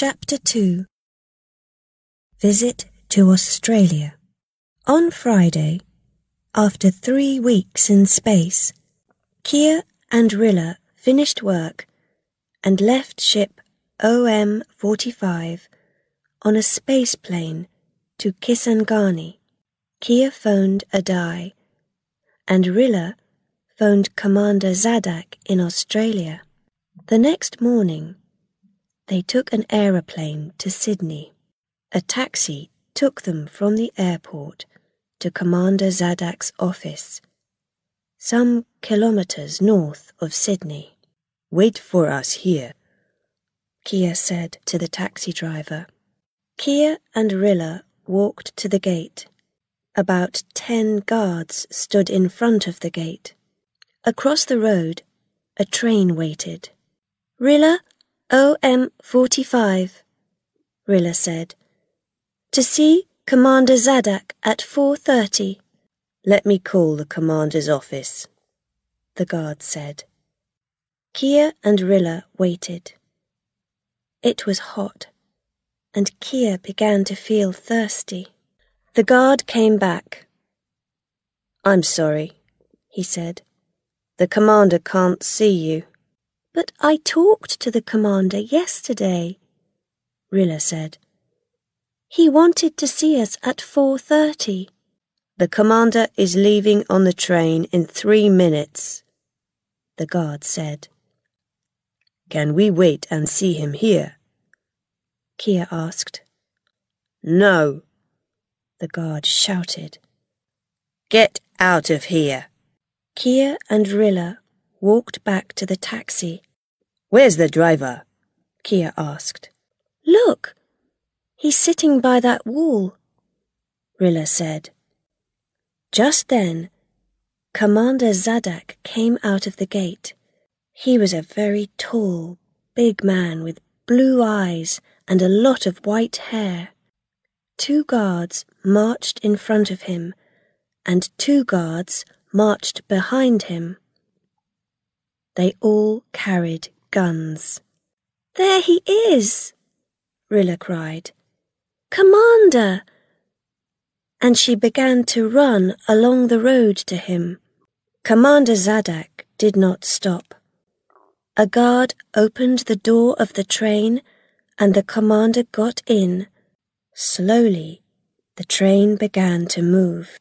Chapter 2 Visit to Australia. On Friday, after three weeks in space, Kiah and Rilla finished work and left ship OM 45 on a space plane to Kisangani. Kiah phoned Adai, and Rilla phoned Commander Zadak in Australia. The next morning, they took an aeroplane to Sydney. A taxi took them from the airport to Commander Zadak's office, some kilometres north of Sydney. Wait for us here, Kiah said to the taxi driver. Kiah and Rilla walked to the gate. About ten guards stood in front of the gate. Across the road, a train waited. Rilla, OM 45, Rilla said. To see Commander Zadak at 4.30. Let me call the commander's office, the guard said. Kiah and Rilla waited. It was hot, and Kiah began to feel thirsty. The guard came back. I'm sorry, he said. The commander can't see you. But I talked to the commander yesterday, Rilla said. He wanted to see us at 4.30. The commander is leaving on the train in three minutes, the guard said. Can we wait and see him here? Kiah asked. No, the guard shouted. Get out of here. Kiah and Rilla walked back to the taxi. Where's the driver? Kiah asked. Look, he's sitting by that wall, Rilla said. Just then, Commander Zadak came out of the gate. He was a very tall, big man with blue eyes and a lot of white hair. Two guards marched in front of him, and two guards marched behind him. They all carried guns. There he is, Rilla cried. Commander! And she began to run along the road to him. Commander Zadak did not stop. A guard opened the door of the train and the commander got in. Slowly, the train began to move.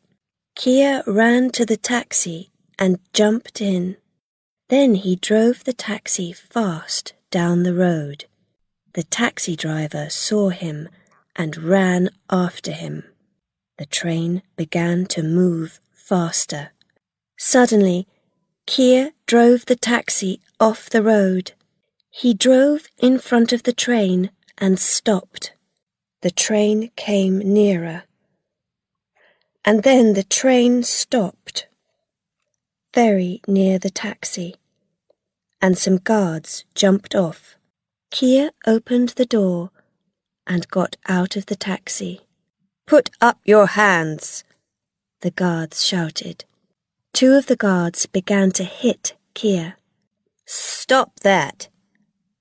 Kiah ran to the taxi and jumped in. Then he drove the taxi fast down the road. The taxi driver saw him and ran after him. The train began to move faster. Suddenly, Kiah drove the taxi off the road. He drove in front of the train and stopped. The train came nearer. And then the train stopped very near the taxi, and some guards jumped off. Kiah opened the door and got out of the taxi. Put up your hands, the guards shouted. Two of the guards began to hit Kiah. Stop that,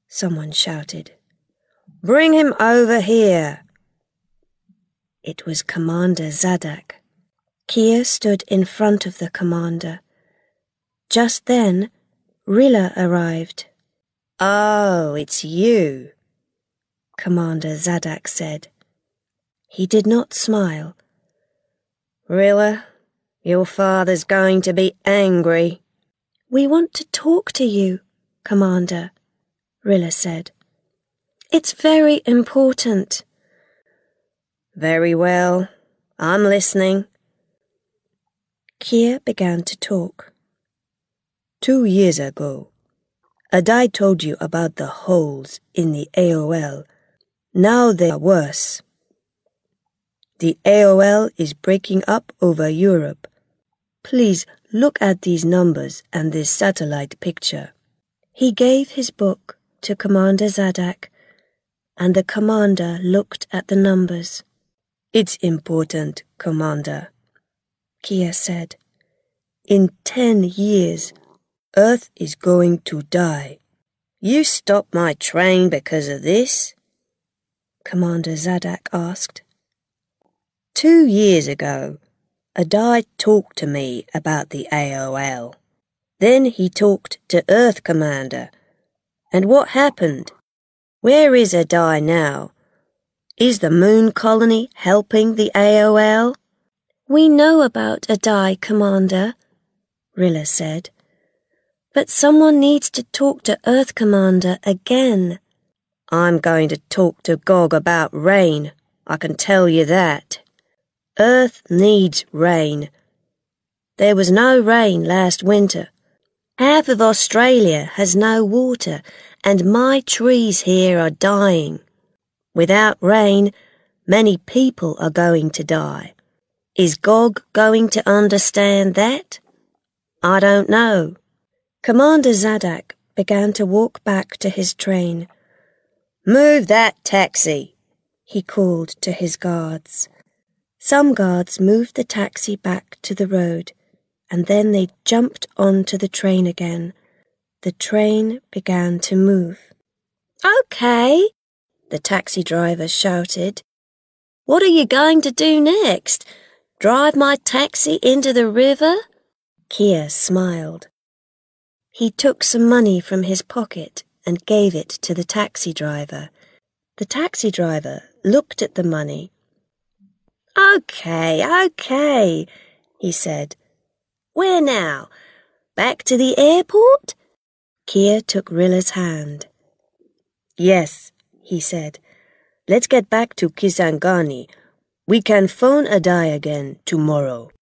someone shouted. Bring him over here. It was Commander Zadak. Kiah stood in front of the commander. Just then, Rilla arrived. Oh, it's you, Commander Zadak said. He did not smile. Rilla, your father's going to be angry. We want to talk to you, Commander, Rilla said. It's very important. Very well. I'm listening. Kiah began to talk. Two years ago, Adai told you about the holes in the AOL. Now they are worse. The AOL is breaking up over Europe. Please look at these numbers and this satellite picture. He gave his book to Commander Zadak, and the commander looked at the numbers. It's important, Commander, Kiah said. In ten years, Earth is going to die. You stopped my train because of this? Commander Zadak asked. Two years ago, Adai talked to me about the AOL. Then he talked to Earth Commander. And what happened? Where is Adai now? Is the moon colony helping the AOL? We know about Adai, Commander, Rilla said. But someone needs to talk to Earth Commander again. I'm going to talk to Gog about rain, I can tell you that. Earth needs rain. There was no rain last winter. Half of Australia has no water, and my trees here are dying. Without rain, many people are going to die. Is Gog going to understand that? I don't know. Commander Zadak began to walk back to his train. Move that taxi, he called to his guards. Some guards moved the taxi back to the road and then they jumped onto the train again. The train began to move. OK, the taxi driver shouted. What are you going to do next? Drive my taxi into the river? Kiah smiled. He took some money from his pocket and gave it to the taxi driver. The taxi driver looked at the money. OK, OK, he said. Where now? Back to the airport? Kiah took Rilla's hand. Yes, he said. Let's get back to Kisangani. We can phone Adai again tomorrow.